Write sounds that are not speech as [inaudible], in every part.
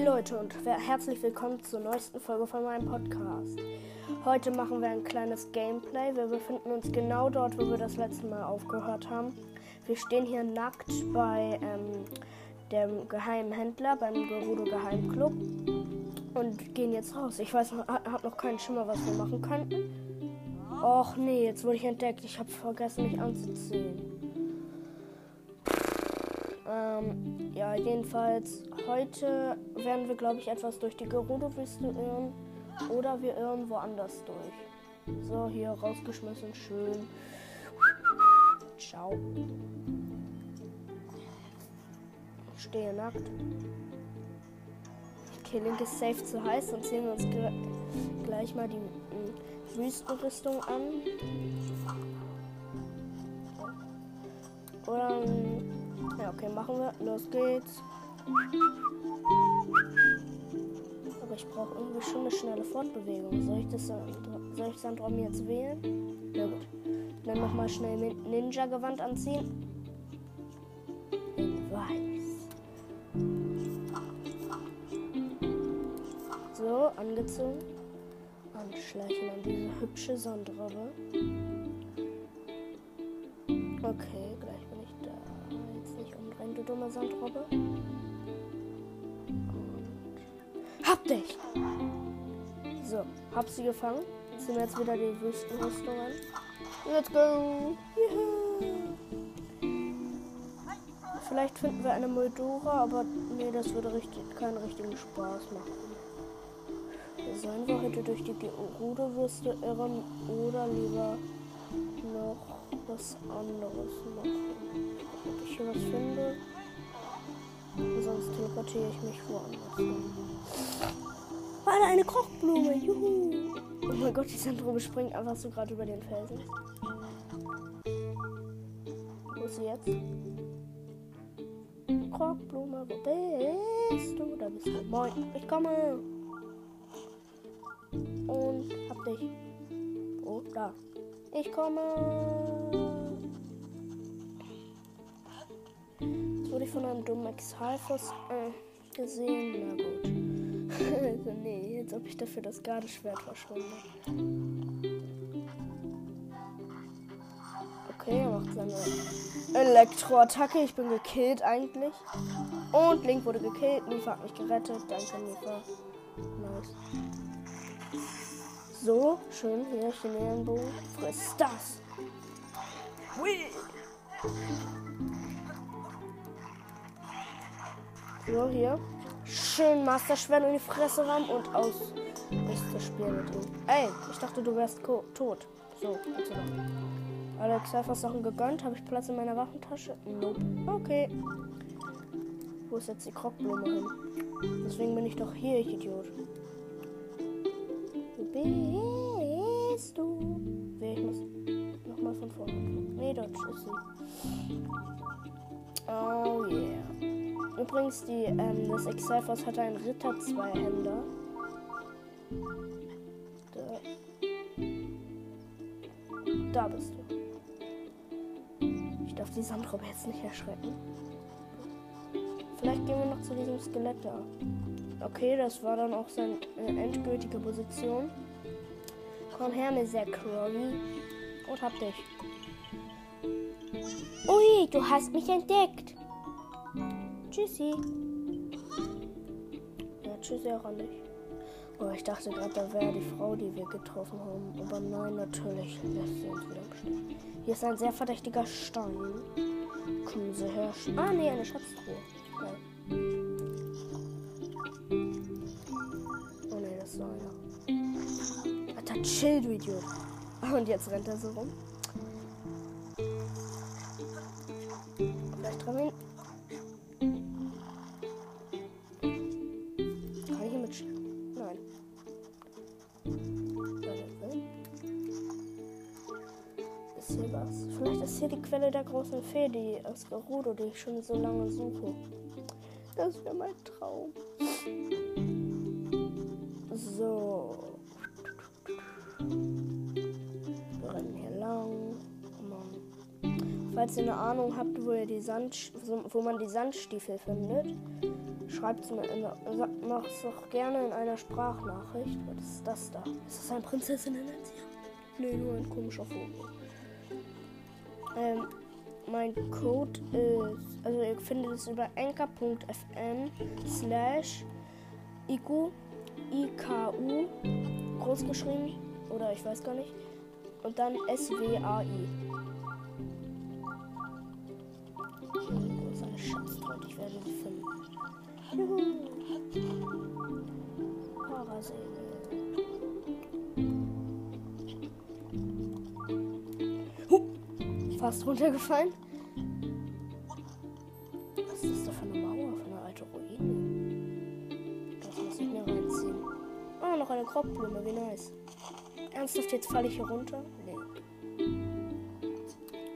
Hey Leute und herzlich willkommen zur neuesten Folge von meinem Podcast. Heute machen wir ein kleines Gameplay. Wir befinden uns genau dort, wo wir das letzte Mal aufgehört haben. Wir stehen hier nackt bei ähm, dem geheimen Händler, beim Gerudo Geheimclub und gehen jetzt raus. Ich weiß, habe noch keinen Schimmer, was wir machen könnten. Och nee, jetzt wurde ich entdeckt. Ich habe vergessen, mich anzuziehen. Ähm, ja, jedenfalls, heute werden wir, glaube ich, etwas durch die Gerudo-Wüste irren. Oder wir irren woanders durch. So, hier rausgeschmissen, schön. Ciao. Stehe nackt. Okay, Link ist safe zu heiß, und ziehen wir uns gleich mal die äh, Wüstenrüstung an. Oder ja, okay, machen wir. Los geht's. Aber ich brauche irgendwie schon eine schnelle Fortbewegung. Soll ich das soll ich Sandrom jetzt wählen? Ja gut. Dann nochmal schnell Ninja-Gewand anziehen. In weiß. So, angezogen. Anschleichen an diese hübsche Sandrobbe. Okay, gleich bin ich da. Jetzt nicht umdrehen, du dumme Sandrobbe. Hab dich! So, hab sie gefangen. Jetzt sind wir jetzt wieder die Wüstenrüstung an. Let's go! Juhu. Vielleicht finden wir eine Moldora, aber nee, das würde richtig, keinen richtigen Spaß machen. Sollen wir heute durch die Ruderwürste irren oder lieber noch was anderes machen? Ob ich hier was finde? Sonst teleportiere ich mich woanders hin. Warte, eine Kochblume! Juhu! Oh mein Gott, die Sandrobe springt einfach so gerade über den Felsen. Wo ist sie jetzt? Kochblume, wo bist du? Da bist du. Moin, ich komme! Und hab dich. Oh, da. Ich komme. Jetzt wurde ich von einem dummen Exhalfos äh, gesehen. Na gut. Also nee, jetzt ob ich dafür das Gardeschwert verschwinde. Okay, er macht seine Elektroattacke. Ich bin gekillt eigentlich. Und Link wurde gekillt. Nifa hat mich gerettet. Danke, Nifa. Nice. So, schön hier den Ellenbogen. Friss das. Hui. So, hier. Schön Master-Schwert in die Fresse ran und aus das Spiel mit ihm. Ey, ich dachte, du wärst tot. So, bitte doch. Alex einfach Sachen gegönnt. Habe ich Platz in meiner Waffentasche? Nope. Okay. Wo ist jetzt die Krockblume hin? Deswegen bin ich doch hier, ich Idiot. Wo bist du? Ich muss nochmal von vorne. Nee, dort ist sie. Oh yeah. Übrigens, die, ähm, das Excelforce hatte einen Ritter zwei Hände. Da. da bist du. Ich darf die Sandrobe jetzt nicht erschrecken. Vielleicht gehen wir noch zu diesem Skelett da. Okay, das war dann auch seine äh, endgültige Position. Komm her, sehr Crowley. Und hab dich. Ui, du hast mich entdeckt. Tschüssi. Ja, tschüssi auch an dich. Oh, ich dachte gerade, da wäre die Frau, die wir getroffen haben. Aber nein, natürlich lässt sie uns wieder im Hier ist ein sehr verdächtiger Stein. Kommen Sie her. Ah, nee, eine Schatztruhe. Chill, du Idiot. [laughs] Und jetzt rennt er so rum. Vielleicht dran hin. Kann der großen Fee, die aus Gerudo, die ich schon so lange suche. Das wäre mein Traum. So. Wir rennen hier lang. Falls ihr eine Ahnung habt, wo, ihr die Sand, wo man die Sandstiefel findet, Schreibt es doch gerne in einer Sprachnachricht. Was ist das da? Ist das ein Prinzessinnen-Erzieher? Nee, nur ein komischer Vogel. Ähm, mein Code ist, also ihr findet es über enker.fm slash iku, IKU, großgeschrieben, oder ich weiß gar nicht, und dann SWAI. Wo ist eine Schatztraut? Ich werde sie finden. Juhu. Parasegel. Fast runtergefallen. Was ist das da für eine Mauer, für eine alte Ruine? Das muss ich mir reinziehen. Ah, noch eine Kroppblume, wie nice. Ernsthaft, jetzt falle ich hier runter? Nee.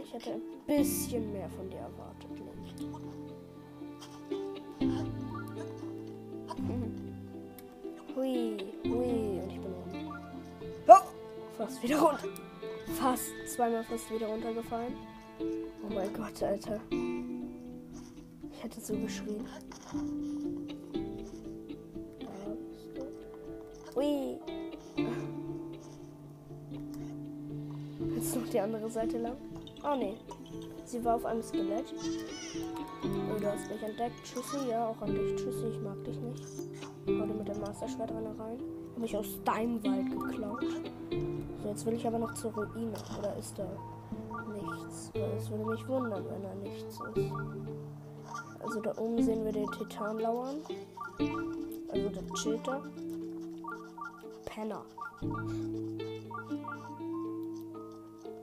Ich hätte ein bisschen mehr von dir erwartet. Nee. Hui, hui, und ich bin unten. Oh, fast wieder runter fast zweimal fast wieder runtergefallen. Oh mein Gott, Alter. Ich hätte so geschrien. Ui. Jetzt noch die andere Seite lang. Oh ne. Sie war auf einem Skelett. Oh, du hast mich entdeckt. Tschüssi. Ja, auch an dich. Tschüssi, ich mag dich nicht. Dir mit dem Masterschwert rein. Hab ich aus deinem Wald geklaut. Jetzt will ich aber noch zur Ruine. Oder ist da nichts? Es würde mich wundern, wenn da nichts ist. Also da oben sehen wir den Titan lauern. Also der da. Penner.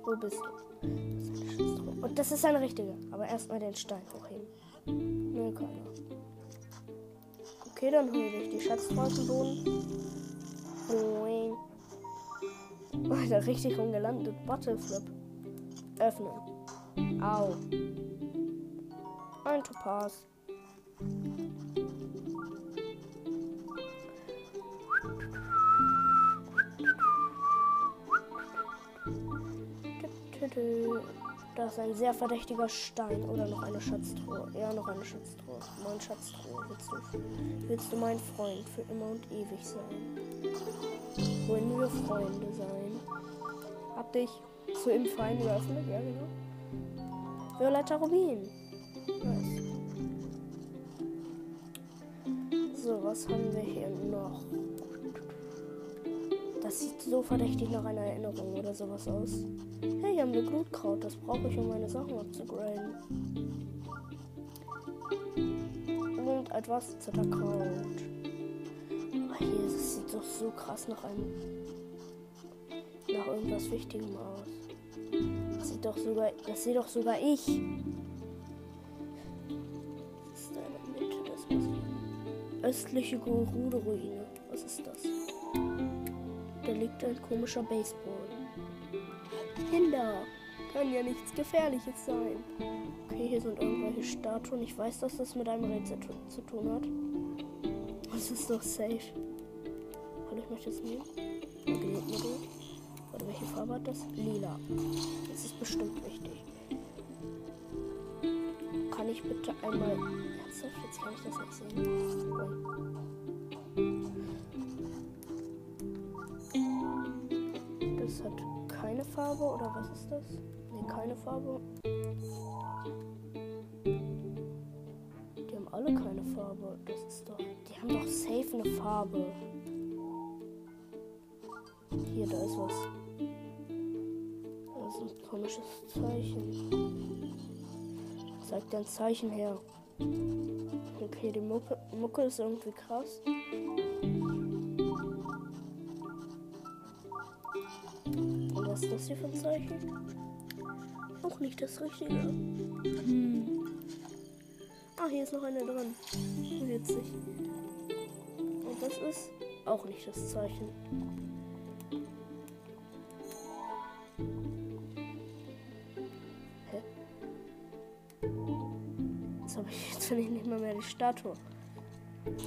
Wo bist du? Und das ist eine richtige. Aber erstmal den Stein hochheben. Nee, keiner. Okay, dann hole ich die Schatzfrau aus Boden. Boing. Alter, richtig rumgelandet. Butterflip. Öffnen. Au. Ein Topaz. Da ist ein sehr verdächtiger Stein oder noch eine Schatztruhe. Ja, noch eine Schatztruhe. Mein Schatztruhe. Willst du, willst du mein Freund für immer und ewig sein? Wollen wir Freunde sein? Hab dich zu im Feind geöffnet, ja genau. Violetter Rubin. Nice. So, was haben wir hier noch? Das sieht so verdächtig nach einer Erinnerung oder sowas aus. Hey, hier haben wir Glutkraut. Das brauche ich, um meine Sachen abzugraden. Und etwas Zitterkraut. Doch so krass nach einem... nach irgendwas Wichtigem aus. Das sieht doch sogar... Das sehe doch sogar ich. Das ist eine Mitte, das muss ich... Östliche Gerude-Ruine. Was ist das? Da liegt ein komischer Baseball. Kinder, kann ja nichts Gefährliches sein. Okay, hier sind irgendwelche Statuen. Ich weiß, dass das mit einem Rätsel zu tun hat. Das ist doch safe. Es nehmen. Oder welche Farbe hat das? Lila. Das ist bestimmt wichtig. Kann ich bitte einmal. Ernsthaft? Jetzt kann ich das nicht sehen. Das hat keine Farbe oder was ist das? Ne, keine Farbe. Die haben alle keine Farbe. Das ist doch. Die haben doch safe eine Farbe. Hier, da ist was. Das ist ein komisches Zeichen. Zeigt ein Zeichen her. Okay, die Mucke, Mucke ist irgendwie krass. Und was ist das hier für ein Zeichen? Auch nicht das Richtige. Hm. Ah, hier ist noch eine drin. Witzig. Und das ist auch nicht das Zeichen. Habe ich jetzt finde ich nicht mal mehr die Statue.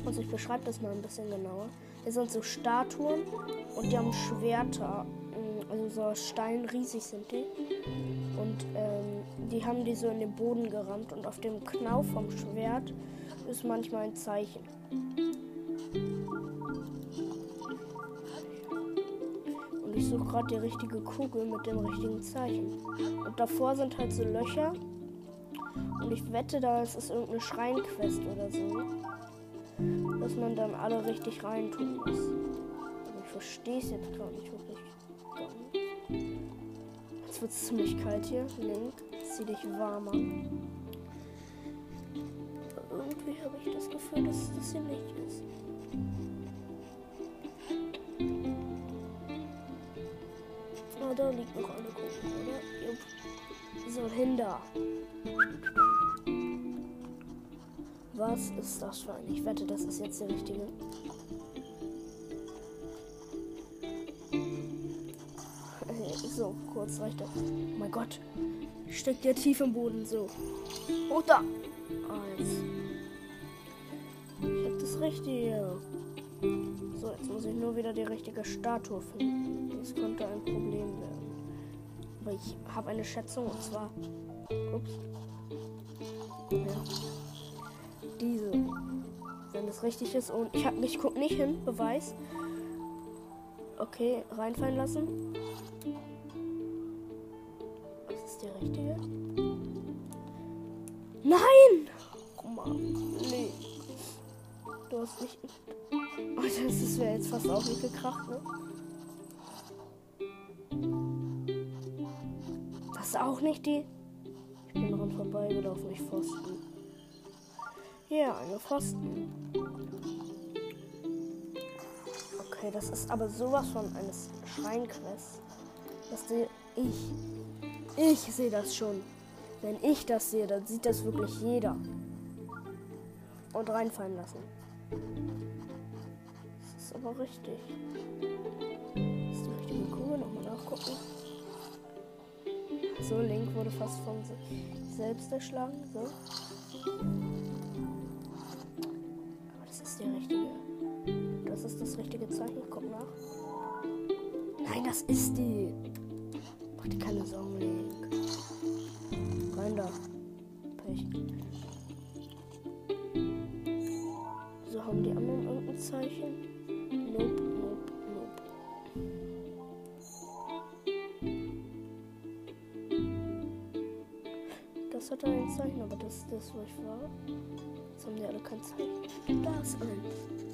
Also ich beschreibe das mal ein bisschen genauer. Hier sind so Statuen und die haben Schwerter. Mm, also so Stein, riesig sind die. Und ähm, die haben die so in den Boden gerammt und auf dem Knauf vom Schwert ist manchmal ein Zeichen. Und ich suche gerade die richtige Kugel mit dem richtigen Zeichen. Und davor sind halt so Löcher. Und ich wette, da ist es irgendeine Schreinquest oder so. Dass man dann alle richtig reintun muss. Aber ich verstehe es jetzt gar nicht wirklich. Jetzt wird es ziemlich kalt hier. Link, zieh dich warm an. Irgendwie habe ich das Gefühl, dass das hier nicht ist. Oh, da liegt noch eine Kugel, oder? Jupp. So, hin da. Was ist das für ein? Ich wette, das ist jetzt der richtige. So, kurz reicht das. Oh mein Gott. Steckt ja tief im Boden. So. Oh, da. Eins. Ich hab das Richtige. So, jetzt muss ich nur wieder die richtige Statue finden. Das könnte ein Problem werden. Aber ich habe eine Schätzung und zwar. Ups. Ja. Diese. Wenn das richtig ist und ich habe mich guck nicht hin, Beweis. Okay, reinfallen lassen. Was ist der richtige? Nein! Oh Mann, nee. Du hast nicht. Oh, das wäre jetzt fast auch nicht gekracht, ne? Das ist auch nicht die. Ich bin dran vorbeigelaufen, ich Pfosten. Ja, eine Pfosten. Okay, das ist aber sowas von eines Schreinquests. Das sehe ich. Ich sehe das schon. Wenn ich das sehe, dann sieht das wirklich jeder. Und reinfallen lassen. Das ist aber richtig. Das ist die richtige Kugel. Nochmal nachgucken. So, Link wurde fast von sich selbst erschlagen. So. Richtige Zeichen. Guck nach. Nein, das ist die. Mach dir keine Sorgen, Link. Rein da. Pech. So, haben die anderen irgendein Zeichen? Nope, nope, nope. Das hat ein Zeichen, aber das ist das, wo ich war. Jetzt haben die alle kein Zeichen. Da ist eins.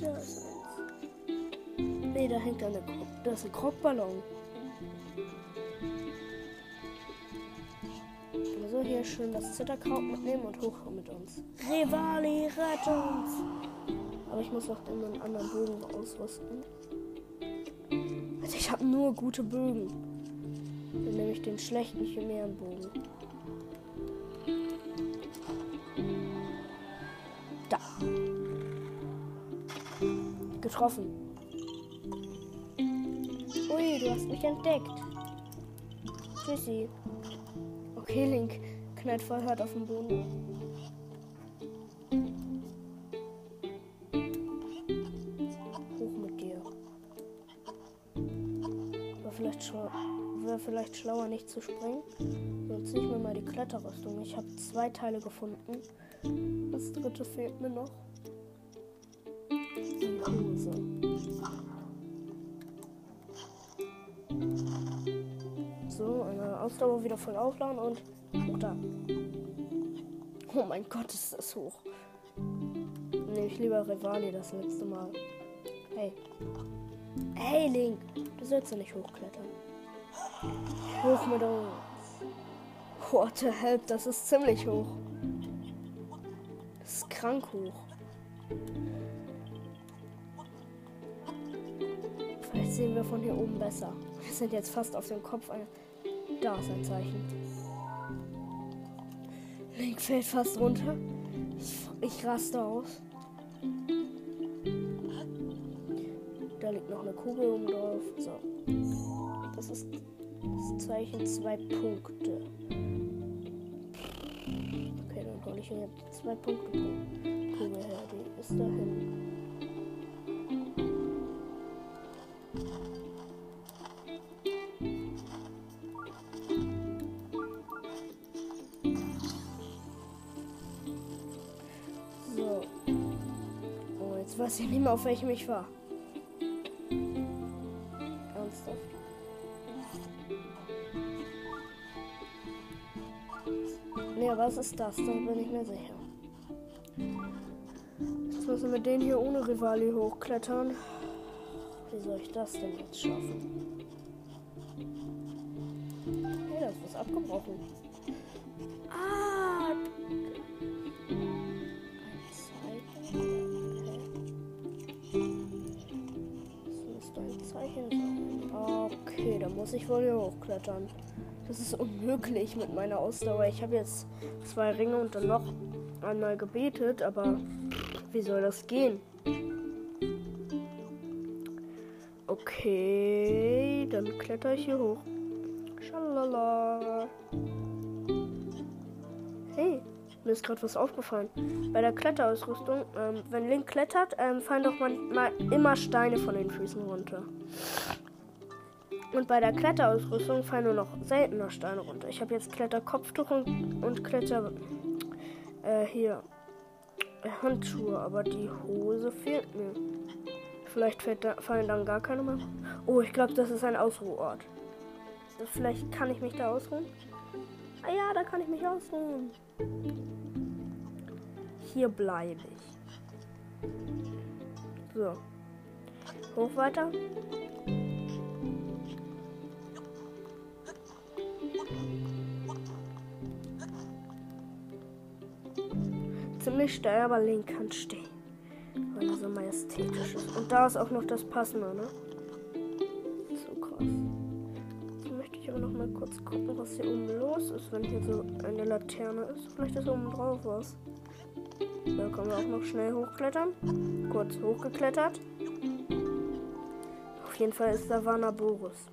Da ist eins. Nee, da hängt eine. Da ist ein Krogballon. Also hier schön das Zitterkraut mitnehmen und hoch mit uns. Rivali, rett uns! Aber ich muss noch den anderen Bogen ausrüsten. Also ich habe nur gute Bögen. Dann nehme ich den schlechten Chimärenbogen. Getroffen. Ui, du hast mich entdeckt. Tschüssi. Okay, Link knallt voll hart auf den Boden. Hoch mit dir. War vielleicht, war vielleicht schlauer, nicht zu springen. Sonst ich mir mal die Kletterrüstung. Ich habe zwei Teile gefunden. Das dritte fehlt mir noch. Ausdauer wieder voll aufladen und hoch da. Oh mein Gott, ist das hoch. Nehme ich lieber Rivali das letzte Mal. Hey. Hey, Link. Du sollst ja nicht hochklettern. Hoch mit uns. What the hell? Das ist ziemlich hoch. Das ist krank hoch. Vielleicht sehen wir von hier oben besser. Wir sind jetzt fast auf dem Kopf. Ein da ist ein Zeichen. Link fällt fast runter. Ich, raste aus. Da liegt noch eine Kugel oben drauf. So. Das ist das Zeichen zwei Punkte. Okay, dann hole ich hier zwei Punkte Kugel her. Die ist dahin. Auf welchem ich war. Ernsthaft? Nee, was ist das? Da bin ich mir sicher. Jetzt müssen wir denen hier ohne Rivali hochklettern. Wie soll ich das denn jetzt schaffen? Hey, da ist abgebrochen. Ah! Muss ich wohl hier hochklettern. Das ist unmöglich mit meiner Ausdauer. Ich habe jetzt zwei Ringe und dann noch einmal gebetet, aber wie soll das gehen? Okay, dann kletter ich hier hoch. Schalala. Hey, mir ist gerade was aufgefallen. Bei der Kletterausrüstung, ähm, wenn Link klettert, ähm, fallen doch manchmal immer Steine von den Füßen runter. Und bei der Kletterausrüstung fallen nur noch seltener Steine runter. Ich habe jetzt Kletterkopftuch und, und Kletter. Äh, hier. Handschuhe, aber die Hose fehlt mir. Vielleicht da, fallen dann gar keine mehr. Oh, ich glaube, das ist ein Ausruhort. Vielleicht kann ich mich da ausruhen. Ah ja, da kann ich mich ausruhen. Hier bleibe ich. So. Hoch weiter. Ziemlich steil, aber Link kann stehen. Weil so majestätisch ist. Und da ist auch noch das Passende, ne? So krass. Jetzt möchte ich aber noch mal kurz gucken, was hier oben los ist, wenn hier so eine Laterne ist. Vielleicht ist oben drauf was. Da können wir auch noch schnell hochklettern. Kurz hochgeklettert. Auf jeden Fall ist da Boris.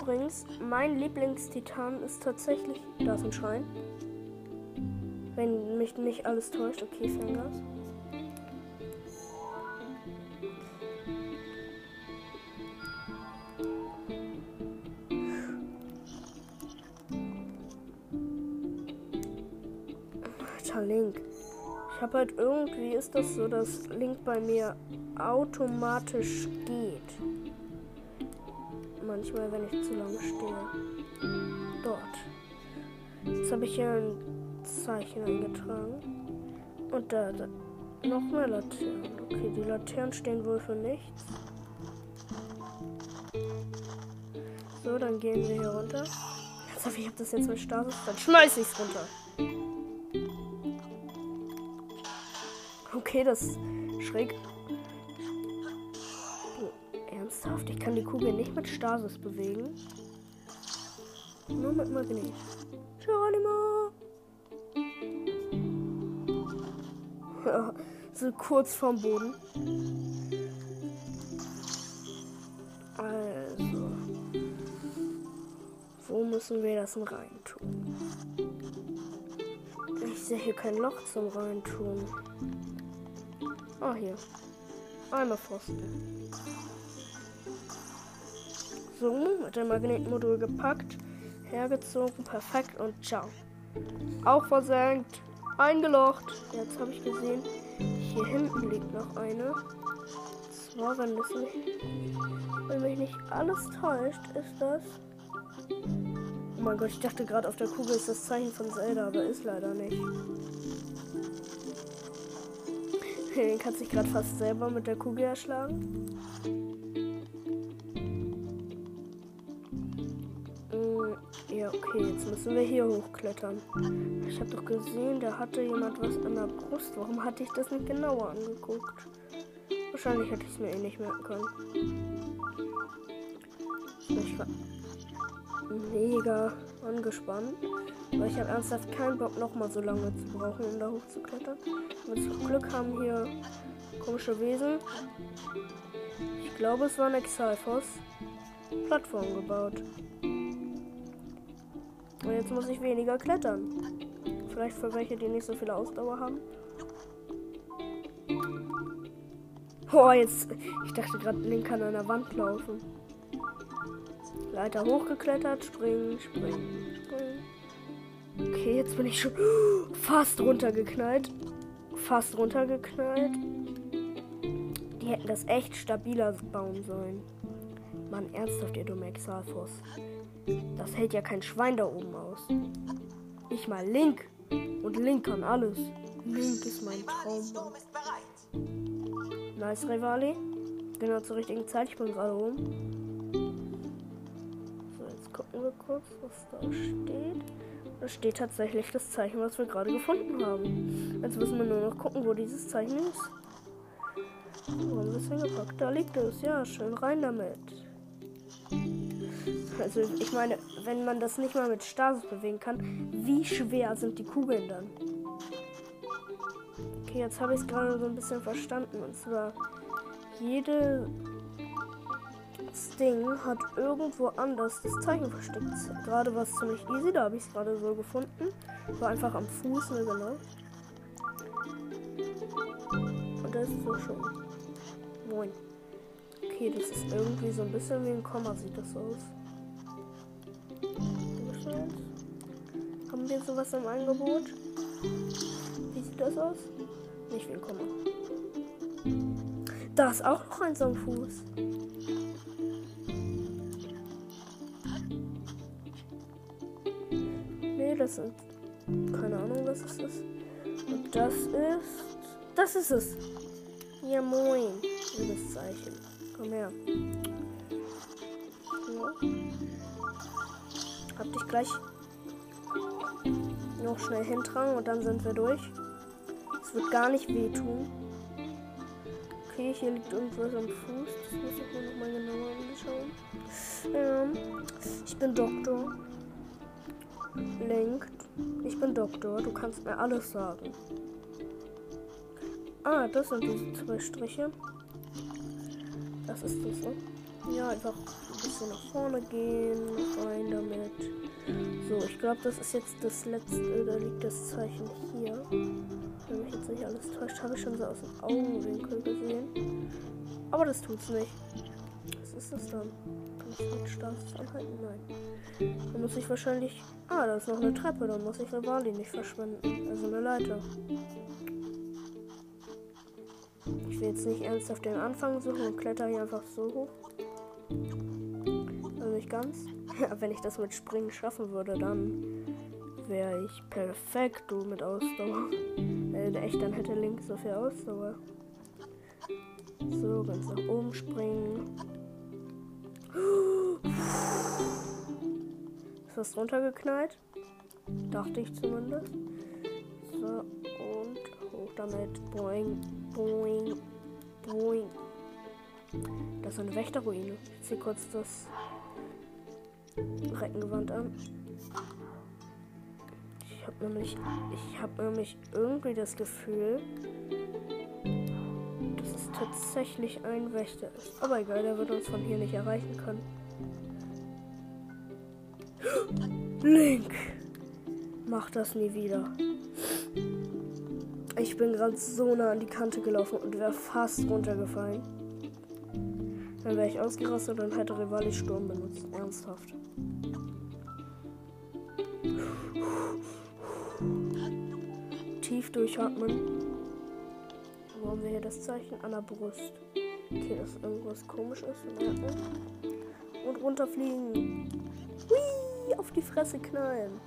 Übrigens, mein Lieblingstitan ist tatsächlich. Da ist ein Schrein. Wenn mich nicht alles täuscht. Okay, Fingers. Alter, Link. Ich habe halt irgendwie ist das so, dass Link bei mir automatisch geht manchmal, wenn ich zu lange stehe. Dort. Jetzt habe ich hier ein Zeichen eingetragen. Und da, da noch mehr Laternen. Okay, die Laternen stehen wohl für nichts. So, dann gehen wir hier runter. Jetzt hoffe ich, habe das jetzt mit Status. Dann schmeiß ich's runter. Okay, das schräg Ernsthaft? Ich kann die Kugel nicht mit Stasis bewegen. Nur mit Magnet. Geronimo! Ja, so kurz vom Boden. Also. Wo müssen wir das denn reintun? Ich sehe hier kein Loch zum reintun. Ah, hier. Einmal Pfosten. So, mit dem Magnetmodul gepackt, hergezogen, perfekt und ciao. Auch versenkt, eingelocht. Jetzt habe ich gesehen, hier hinten liegt noch eine. Zwar, wenn das nicht, wenn mich nicht alles täuscht, ist das. Oh mein Gott, ich dachte gerade auf der Kugel ist das Zeichen von Zelda, aber ist leider nicht. [laughs] Den kann sich gerade fast selber mit der Kugel erschlagen. Okay, jetzt müssen wir hier hochklettern. Ich habe doch gesehen, da hatte jemand was an der Brust. Warum hatte ich das nicht genauer angeguckt? Wahrscheinlich hätte ich es mir eh nicht merken können. Ich war mega angespannt. Weil ich habe ernsthaft keinen Bock, nochmal so lange zu brauchen, um da hochzuklettern. Aber zum Glück haben hier komische Wesen. Ich glaube, es war ein Exalfos. Plattform gebaut. Und jetzt muss ich weniger klettern. Vielleicht für welche, die nicht so viel Ausdauer haben. Oh, jetzt. Ich dachte gerade, Link kann an der Wand laufen. Leiter hochgeklettert, springen, springen, springen. Okay, jetzt bin ich schon fast runtergeknallt. Fast runtergeknallt. Die hätten das echt stabiler bauen sollen. Mann, ernsthaft, ihr dumme Exalfos. Das hält ja kein Schwein da oben aus. Ich mal Link. Und Link kann alles. Link ist mein Traum. Nice, Rivali. Genau zur richtigen Zeit. Ich bin gerade oben. So, jetzt gucken wir kurz, was da steht. Da steht tatsächlich das Zeichen, was wir gerade gefunden haben. Jetzt müssen wir nur noch gucken, wo dieses Zeichen ist. Wo haben wir es hingepackt? Da liegt es. Ja, schön rein damit. Also ich meine, wenn man das nicht mal mit Stasis bewegen kann, wie schwer sind die Kugeln dann? Okay, jetzt habe ich es gerade so ein bisschen verstanden. Und zwar, jedes Ding hat irgendwo anders das Zeichen versteckt. Gerade war es ziemlich easy, da habe ich es gerade so gefunden. War einfach am Fuß, ne, genau. Und das ist so schon. Moin. Okay, das ist irgendwie so ein bisschen wie ein Komma, sieht das aus. Haben wir sowas im Angebot? Wie sieht das aus? Nicht Komma. Da ist auch noch eins am Fuß. Nee, das sind. Keine Ahnung, was ist. Und das ist. Das ist es. Ja, moin. Liebes Zeichen. Komm her. Hab dich gleich noch schnell hintragen und dann sind wir durch. Es wird gar nicht wehtun. Okay, hier liegt irgendwas am Fuß. Das muss ich mir nochmal genauer anschauen. Ähm, ich bin Doktor. Lenkt. Ich bin Doktor. Du kannst mir alles sagen. Ah, das sind diese zwei Striche. Das ist das, ne? Ja, einfach ein bisschen nach vorne gehen. Rein damit. So, ich glaube, das ist jetzt das letzte. Da liegt das Zeichen hier. Wenn mich jetzt nicht alles täuscht, habe ich schon so aus dem Augenwinkel gesehen. Aber das tut's nicht. Was ist das dann? Kann ich mit Status anhalten? Nein. Dann muss ich wahrscheinlich. Ah, da ist noch eine Treppe. Dann muss ich Rivali nicht verschwinden. Also eine Leiter. Ich will jetzt nicht ernsthaft den Anfang suchen und kletter hier einfach so hoch. Nicht ganz. [laughs] Wenn ich das mit Springen schaffen würde, dann wäre ich perfekt du mit Ausdauer. [laughs] Äh, echt, dann hätte Link so viel Ausdauer. So, ganz nach oben springen. [gasps] Ist was runtergeknallt? Dachte ich zumindest. So, und hoch damit. Boing, boing, boing. Das ist eine Wächterruine. Ich ziehe kurz das Reckengewand an. Ich habe nämlich, ich habe nämlich irgendwie das Gefühl, dass es tatsächlich ein Wächter ist. Aber egal, der wird uns von hier nicht erreichen können. Link! Mach das nie wieder. Ich bin gerade so nah an die Kante gelaufen und wäre fast runtergefallen. Dann wäre ich ausgerastet und hätte Rivali Sturm benutzt. Ernsthaft. Tief durchatmen. Wo haben wir hier das Zeichen? An der Brust. Okay, dass irgendwas komisch ist. Merken. Und runterfliegen. Hui, auf die Fresse knallen.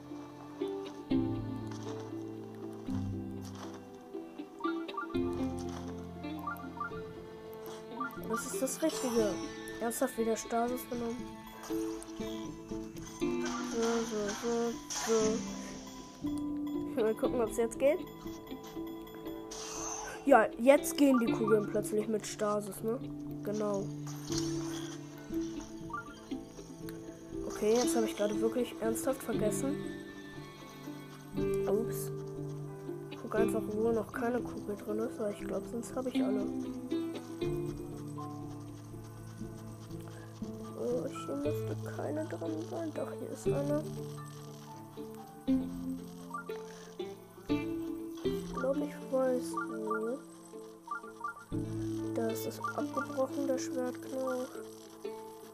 Das ist das Richtige. Ernsthaft wieder Stasis genommen. So, so, so, so. Mal gucken, ob es jetzt geht. Ja, jetzt gehen die Kugeln plötzlich mit Stasis, ne? Genau. Okay, jetzt habe ich gerade wirklich ernsthaft vergessen. Ups. Ich gucke einfach, wo noch keine Kugel drin ist, weil ich glaube, sonst habe ich alle. Müsste keine drin sein. Doch, hier ist eine. Ich glaube, ich weiß wo. Da ist es abgebrochen, der Schwertknauf.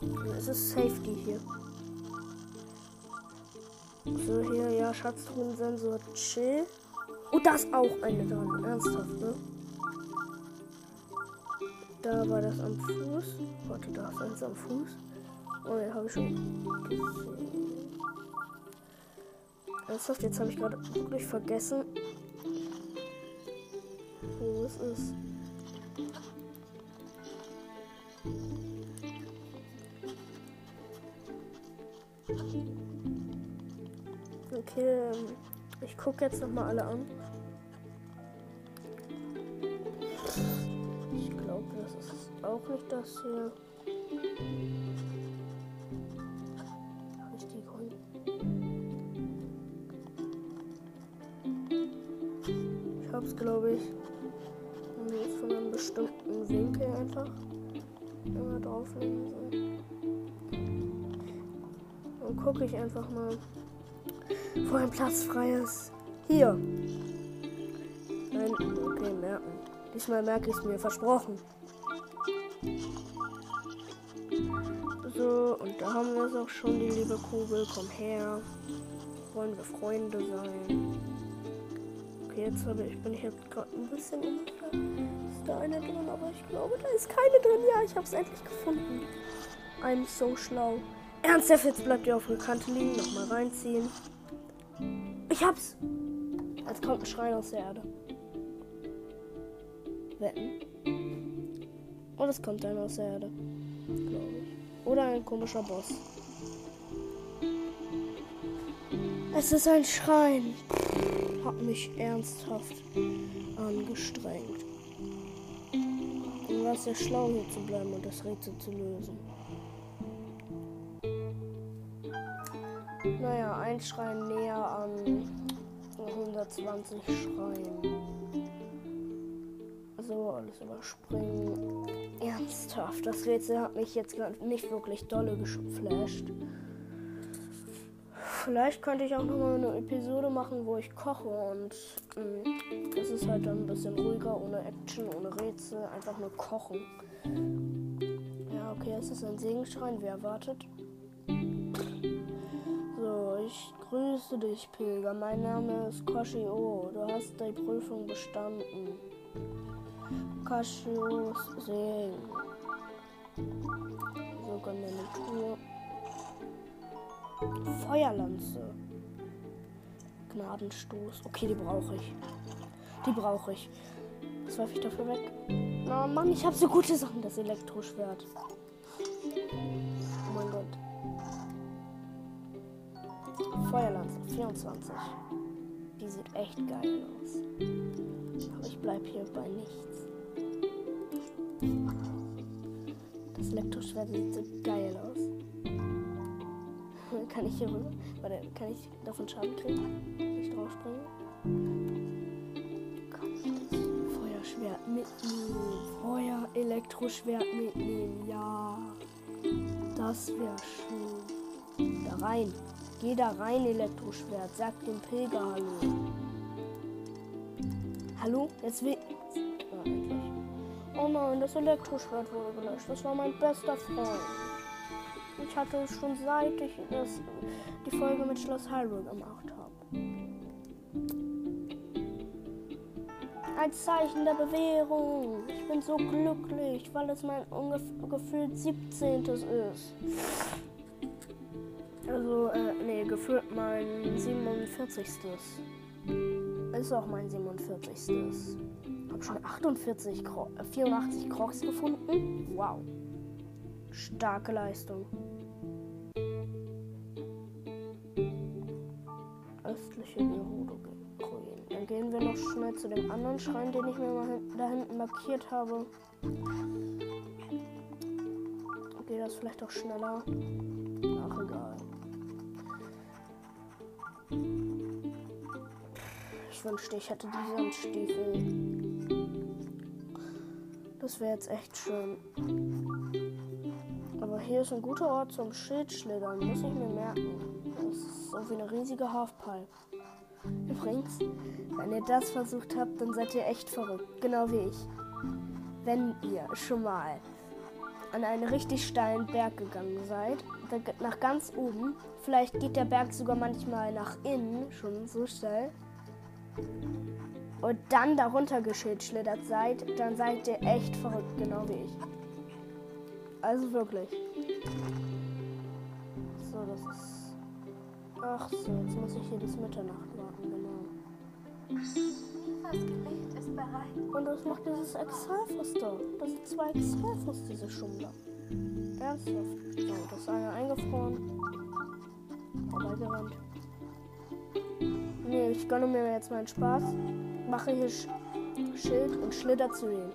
Dann ist Safety hier. So, hier, ja, Schatztruhensensor, chill. Und da ist auch eine dran. Ernsthaft, ne? Da war das am Fuß. Warte, da ist eins am Fuß. Oh, ja, habe ich schon gesehen. Ernsthaft, jetzt habe ich gerade wirklich vergessen, wo es ist. Okay, ähm, ich gucke jetzt noch mal alle an. Ich glaube, das ist auch nicht das hier. Gucke ich einfach mal wo ein Platz frei ist. Hier. Nein, okay, merken. Diesmal merke ich es mir, versprochen. So, und da haben wir es auch schon, die liebe Kugel. Komm her. Wollen wir Freunde sein? Okay, jetzt habe ich, bin ich jetzt gerade ein bisschen unsicher. Ist da eine drin? Aber ich glaube, da ist keine drin. Ja, ich habe es endlich gefunden. I'm so schlau. Ernsthaft, jetzt bleibt ihr auf der Kante liegen. Nochmal reinziehen. Ich hab's. Jetzt kommt ein Schrein aus der Erde. Wetten. Und es kommt einer aus der Erde. Glaube ich. Oder ein komischer Boss. Es ist ein Schrein. Hat mich ernsthaft angestrengt. Und war ja schlau, hier zu bleiben und das Rätsel zu lösen. Naja, ein Schrein näher an 120 Schreien. So, alles überspringen. Ernsthaft, das Rätsel hat mich jetzt nicht wirklich dolle geflasht. Vielleicht könnte ich auch noch mal eine Episode machen, wo ich koche und mh, mm, das ist halt dann ein bisschen ruhiger, ohne Action, ohne Rätsel, einfach nur kochen. Ja, okay, es ist ein Segenschrein, wie erwartet. Ich grüße dich, Pilger. Mein Name ist Koshio. Du hast die Prüfung bestanden. Kashios Segen. Sogar eine Tour. Feuerlanze. Gnadenstoß. Okay, die brauche ich. Die brauche ich. Was werfe ich dafür weg? Na oh Mann, ich habe so gute Sachen. Das Elektroschwert. 24. Die sieht echt geil aus. Aber ich bleib hier bei nichts. Das Elektroschwert sieht so geil aus. Kann ich hier rüber? Warte, kann ich davon Schaden kriegen? Wenn ich drauf springe? Kann ich das Feuerschwert mitnehmen? Feuer, Elektroschwert mitnehmen, ja. Das wäre schön. Da rein. Geh da rein, Elektroschwert. Sag dem Pilger Hallo. Hallo? Jetzt will. Ja. Oh nein, das Elektroschwert wurde gelöscht. Das war mein bester Freund. Ich hatte es schon seit ich das, die Folge mit Schloss Hyrule gemacht habe. Ein Zeichen der Bewährung. Ich bin so glücklich, weil es mein ungefähr 17. ist. Also, äh, nee, gefühlt mein 47. Ist auch mein 47. Hab schon 48, Kro 84 äh, Crocs gefunden. Wow. Starke Leistung. Östliche Gerudo-Ruinen. Dann gehen wir noch schnell zu dem anderen Schrein, den ich mir mal da hinten markiert habe. Geht das vielleicht auch schneller? Ich wünschte, ich hätte die Sandstiefel. Das wäre jetzt echt schön. Aber hier ist ein guter Ort zum Schildschlittern, muss ich mir merken. Das ist so wie eine riesige Halfpipe. Übrigens, wenn ihr das versucht habt, dann seid ihr echt verrückt. Genau wie ich. Wenn ihr schon mal an einen richtig steilen Berg gegangen seid, nach ganz oben, vielleicht geht der Berg sogar manchmal nach innen, schon so steil, und dann darunter geschlittert seid, dann seid ihr echt verrückt, genau wie ich. Also wirklich. So, das ist. Ach so, jetzt muss ich hier bis Mitternacht warten, genau. Und was macht dieses Exalfus da? Das sind zwei Exalfus, diese Schummler. Ernsthaft. So, das ist einer eingefroren. Vorbeigerannt. Nee, ich gönne mir jetzt meinen Spaß. Mache hier Sch Schild und schlitter zu ihm.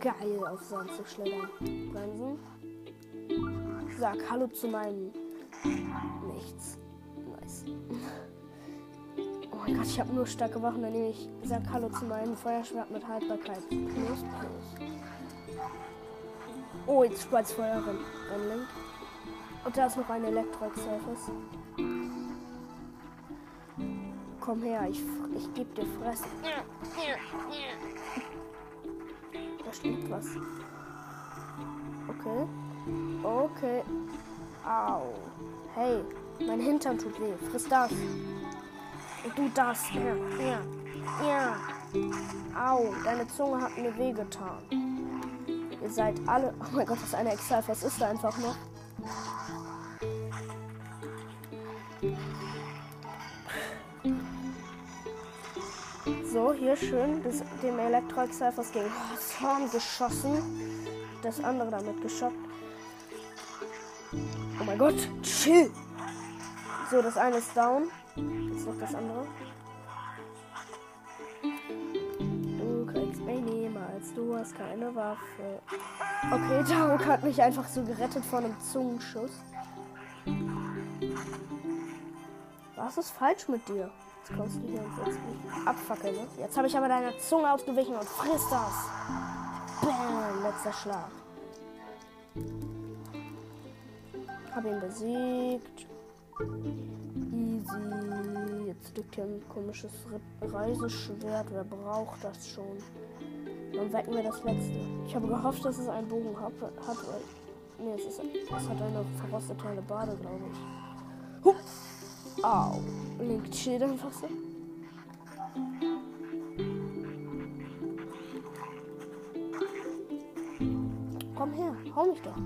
Geil, auf Sand zu schlittern. Bremsen. Sag Hallo zu meinem Nichts. Nice. Oh mein Gott, ich habe nur starke Waffen. Dann nehme ich Sag Hallo zu meinem Feuerschwert mit Haltbarkeit. Plus, plus. Oh, jetzt spreizt Feuer rein. Und da ist noch ein Elektro-Excelfus. Komm her, ich, ich geb dir Fressen. Da steht was. Okay. Okay. Au. Hey, mein Hintern tut weh. Friss das. Und du das. Ja, ja, ja. Au, deine Zunge hat mir wehgetan. Ihr seid alle. Oh mein Gott, das ist eine. Was ist da einfach noch? So, hier schön das, dem Elektro-Exalfers gegen Horn geschossen. Das andere damit geschockt. Oh mein Gott, chill! So, das eine ist down. Jetzt noch das andere. Du kriegst mich niemals, du hast keine Waffe. Okay, Tarok hat mich einfach so gerettet vor einem Zungenschuss. Was ist falsch mit dir? Jetzt kommst du hier und mich abfackeln, ne? Jetzt habe ich aber deiner Zunge ausgewichen und frisst das. Bam, letzter Schlag. Hab ihn besiegt. Easy. Jetzt liegt hier ein komisches Reiseschwert. Wer braucht das schon? Dann wecken wir das letzte. Ich habe gehofft, dass es einen Bogen hat, hat weil. Nee, es, ist, es hat eine verrostete Bade, glaube ich. Huh. Au. Link chillt einfach so. Komm her, hau mich doch.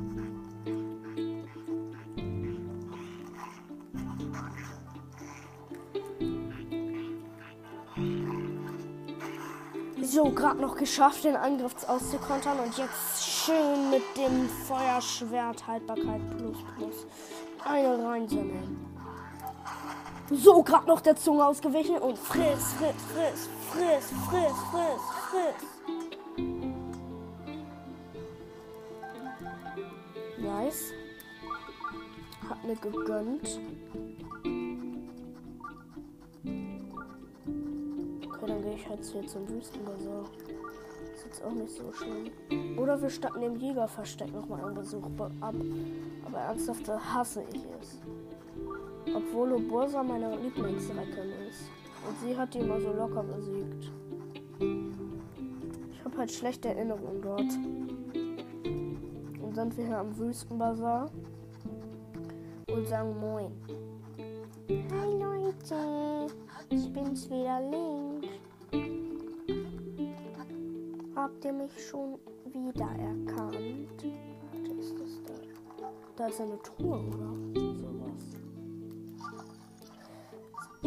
So, gerade noch geschafft, den Angriff auszukontern und jetzt schön mit dem Feuerschwert Haltbarkeit plus plus eine reinsammeln. So, gerade noch der Zunge ausgewichen und friss, friss, friss, friss, friss, friss, friss. Nice. Hat mir gegönnt. Okay, dann gehe ich halt hier zum Wüstenbasar. Ist jetzt auch nicht so schlimm. Oder wir statten dem Jägerversteck nochmal einen Besuch ab. Aber ernsthaft hasse ich es. Obwohl Obursa meine Lieblingsreckin ist. Und sie hat die immer so locker besiegt. Ich habe halt schlechte Erinnerungen dort. Und sind wir hier am Wüstenbazar und sagen Moin. Hi Leute, ich bin's wieder Link. Habt ihr mich schon wieder erkannt? Warte, ist das da? Da ist eine Truhe, oder?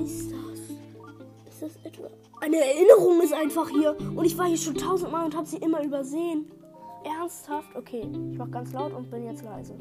Ist das? Ist das etwa. Eine Erinnerung ist einfach hier. Und ich war hier schon tausendmal und habe sie immer übersehen. Ernsthaft? Okay, ich mach ganz laut und bin jetzt leise.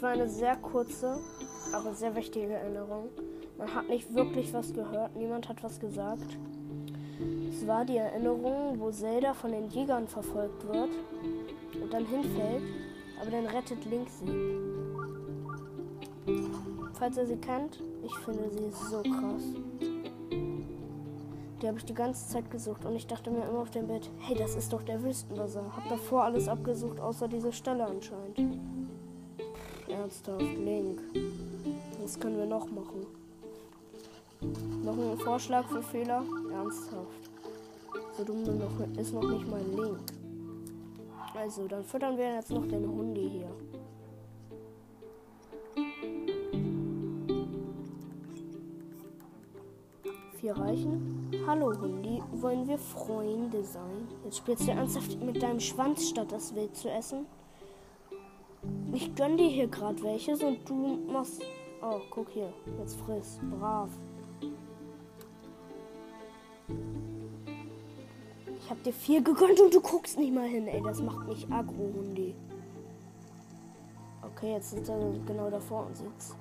Das war eine sehr kurze, aber sehr wichtige Erinnerung. Man hat nicht wirklich was gehört, niemand hat was gesagt. Es war die Erinnerung, wo Zelda von den Jägern verfolgt wird und dann hinfällt, aber dann rettet Link sie. Falls ihr sie kennt, ich finde sie ist so krass. Die habe ich die ganze Zeit gesucht und ich dachte mir immer auf dem Bett, hey, das ist doch der Wüstenbazar. Hab davor alles abgesucht, außer diese Stelle anscheinend. Ernsthaft, Link. Was können wir noch machen? Noch ein Vorschlag für Fehler? Ernsthaft. So dumm noch, ist noch nicht mal Link. Also, dann füttern wir jetzt noch den Hundi hier. Vier reichen. Hallo Hundi, wollen wir Freunde sein? Jetzt spielst du ernsthaft mit deinem Schwanz, statt das Wild zu essen? Ich gönn dir hier gerade welches und du machst. Oh, guck hier. Jetzt friss. Brav. Ich hab dir vier gegönnt und du guckst nicht mal hin, ey. Das macht mich aggro, Hundi. Okay, jetzt sitzt er genau davor und sitzt.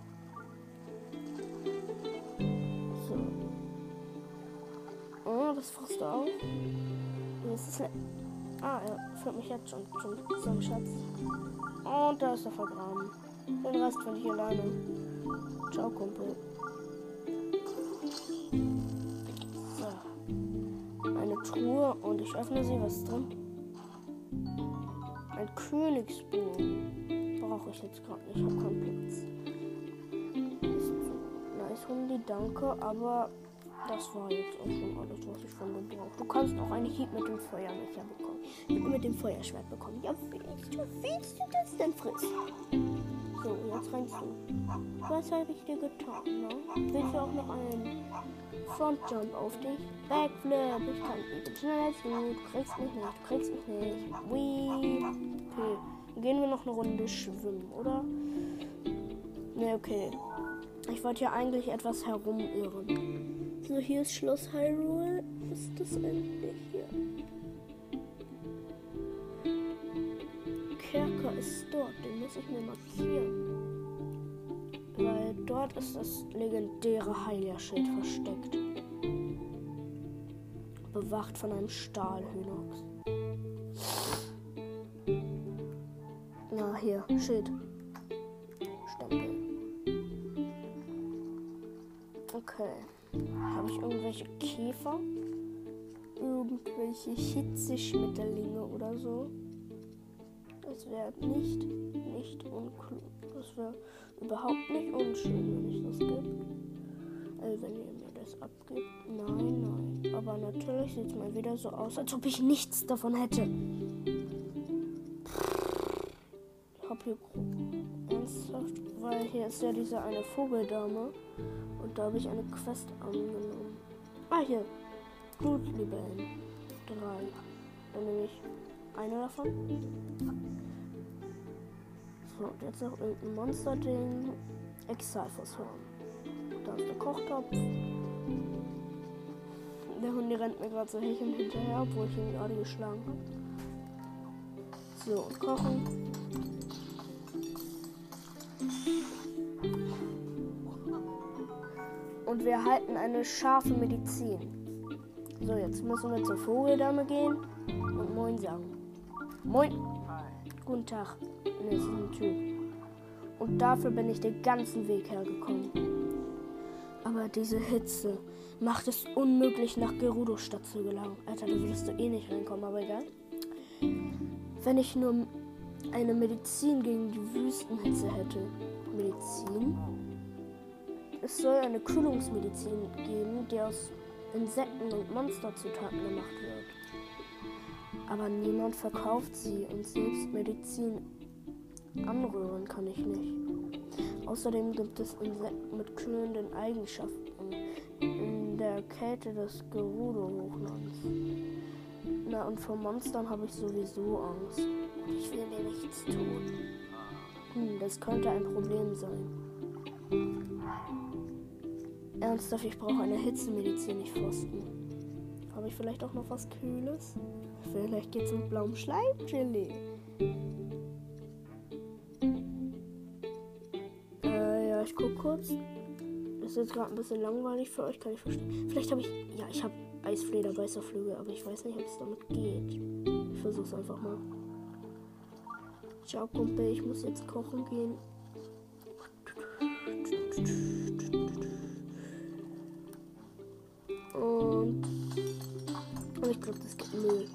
So. Oh, das frisst du auch. Jetzt ist er. Ah, er führt mich jetzt schon zum Schatz. Und da ist er vergraben. Den Rest finde ich alleine. Ciao, Kumpel. So. Eine Truhe und ich öffne sie. Was ist drin? Ein Königsbogen. Brauche ich jetzt gerade nicht. Ich habe keinen Platz. Nice Hundi, danke. Aber das war jetzt auch schon alles, was ich von dir brauche. Du kannst auch eine Hieb mit dem Feuermecher bekommen. Mit dem Feuerschwert bekommen. Ja, willst du, willst du das denn friss? So, jetzt rennst du. Was habe ich dir getan, ne? Willst du auch noch einen Frontjump auf dich? Backflip, ich kann, ich bin schneller als du. Kriegst mich nicht, kriegst mich nicht. Wee. Okay, gehen wir noch eine Runde schwimmen, oder? Ne, okay. Ich wollte ja eigentlich etwas herumirren. So, hier ist Schloss Hyrule. Ist das endlich hier? Kerker ist dort. Den muss ich mir markieren. Weil dort ist das legendäre Heilerschild versteckt. Bewacht von einem Stahlhühnox. Na, hier, Schild. Stempel. Okay. Habe ich irgendwelche Käfer? Irgendwelche Hitzeschmetterlinge oder so? Das wäre nicht, nicht unklug. Das wäre überhaupt nicht unschön, wenn ich das gebe. Also wenn ihr mir das abgibt. Nein, nein. Aber natürlich sieht es mal wieder so aus, als ob ich nichts davon hätte. Ich hab hier ernsthaft, weil hier ist ja diese eine Vogeldame. Und da habe ich eine Quest angenommen. Ah, hier. Blutlibellen. Drei. Dann nehme ich eine davon. So, und jetzt noch irgendein Monster-Ding. Exalphos-Horn. Da ist der Kochtopf. Der Hund rennt mir gerade so hechelnd hinterher, obwohl ich ihn gerade geschlagen habe. So, und kochen. Und wir erhalten eine scharfe Medizin. So, jetzt müssen wir zur Vogeldame gehen und Moin sagen. Moin. Guten Tag. Ne, es ist ein Typ. Und dafür bin ich den ganzen Weg hergekommen. Aber diese Hitze macht es unmöglich, nach Gerudo-Stadt zu gelangen. Alter, da würdest du eh nicht reinkommen, aber egal. Wenn ich nur eine Medizin gegen die Wüstenhitze hätte. Medizin? Es soll eine Kühlungsmedizin geben, die aus Insekten und Monster zutaten gemacht wird. Aber niemand verkauft sie und selbst Medizin anrühren kann ich nicht. Außerdem gibt es Insekten mit kühlenden Eigenschaften in der Kälte des Gerudo-Hochlands. Na und vor Monstern habe ich sowieso Angst. Ich will dir nichts tun. Hm, das könnte ein Problem sein. Ernsthaft, ich brauche eine Hitzemedizin, nicht Pfosten. Habe ich vielleicht auch noch was Kühles? Vielleicht geht's mit blauem Schleimgelee. Äh, ja, ich guck kurz. Ist jetzt gerade ein bisschen langweilig für euch, kann ich verstehen. Vielleicht habe ich. Ja, ich habe Eisflederbeißerflügel, aber ich weiß nicht, ob es damit geht. Ich versuch's einfach mal. Ciao, Kumpel, ich muss jetzt kochen gehen. Und. Und ich glaube, das gibt Müll.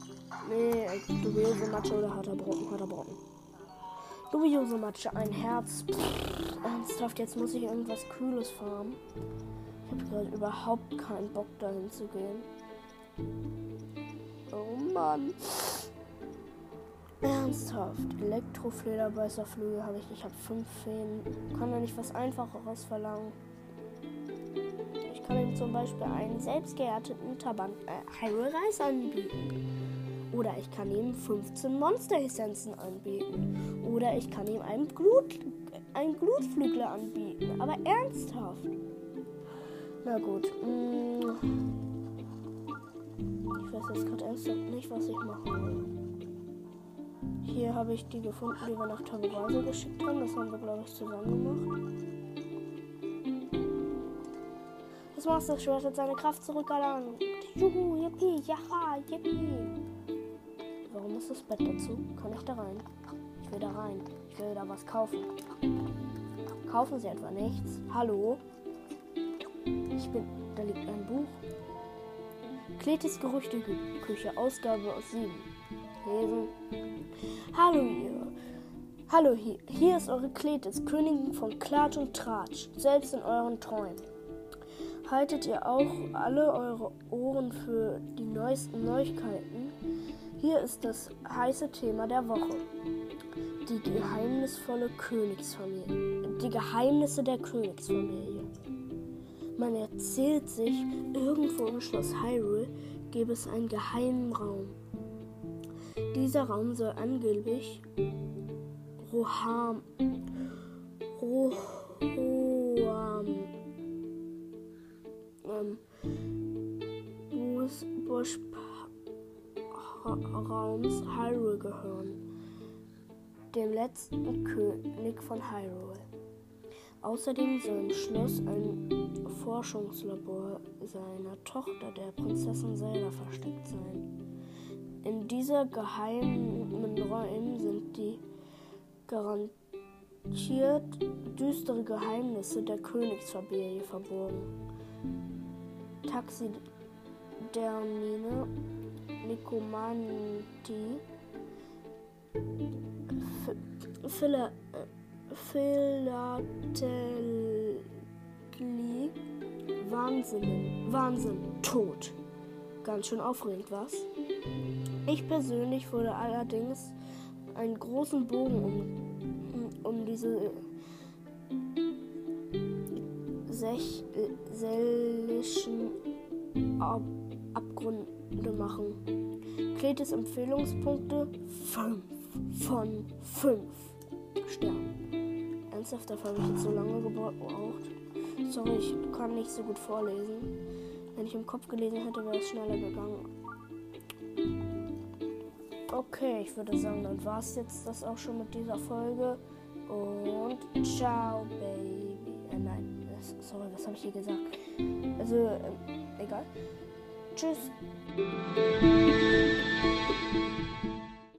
Nee, dubiose Matsche oder harter Brocken, harter Brocken. Dubiose Matsche, ein Herz. Pff, ernsthaft, jetzt muss ich irgendwas Kühles farmen. Ich habe gerade überhaupt keinen Bock dahin zu gehen. Oh Mann. Ernsthaft. Elektroflederbeißerflügel habe ich. Ich habe fünf Feen. Kann da nicht was Einfacheres verlangen? Ich kann ihm zum Beispiel einen selbstgeernteten Taban äh, Hyrule Reis anbieten. Oder ich kann ihm 15 Monster-Essenzen anbieten. Oder ich kann ihm einen, Glut, einen Glutflügler anbieten. Aber ernsthaft. Na gut. Mm. Ich weiß jetzt gerade ernsthaft nicht, was ich machen will. Hier habe ich die gefunden, die wir nach Tabugase geschickt haben. Das haben wir, glaube ich, zusammen gemacht. Das Monster-Schwert hat seine Kraft zurückerlangt. Juhu, yippie, jaha, yippie. Warum ist das Bett dazu? Kann ich da rein? Ich will da rein. Ich will da was kaufen. Kaufen Sie etwa nichts? Hallo? Ich bin. Da liegt ein Buch. Kletis Gerüchteküche, Ausgabe aus 7. Lesen. Hallo ihr. Hallo hier. Hier ist eure Kletis, Königin von Klatsch und Tratsch, selbst in euren Träumen. Haltet ihr auch alle eure Ohren für die neuesten Neuigkeiten? Hier ist das heiße Thema der Woche. Die geheimnisvolle Königsfamilie. Die Geheimnisse der Königsfamilie. Man erzählt sich, irgendwo im Schloss Hyrule gäbe es einen geheimen Raum. Dieser Raum soll angeblich Roham, Roham, ähm, Bush Raums Hyrule gehören, dem letzten König von Hyrule. Außerdem soll im Schloss ein Forschungslabor seiner Tochter, der Prinzessin Zelda, versteckt sein. In dieser geheimen Räumen sind die garantiert düstere Geheimnisse der Königsfamilie verborgen. Taxidermine, Nikomanti, Phila Philatelli, Wahnsinn, Wahnsinn, Tod. Ganz schön aufregend, was? Ich persönlich würde allerdings einen großen Bogen um, um diese sächlichen Ab Abgründe machen. Kletes Empfehlungspunkte 5 von 5 Sternen. Ernsthaft, dafür habe ich jetzt so lange gebraucht. Sorry, ich kann nicht so gut vorlesen. Wenn ich im Kopf gelesen hätte, wäre es schneller gegangen. Okay, ich würde sagen, dann war es jetzt das auch schon mit dieser Folge. Und ciao, Baby. Äh, nein, das, sorry, was habe ich hier gesagt? Also, äh, egal. Tschüss.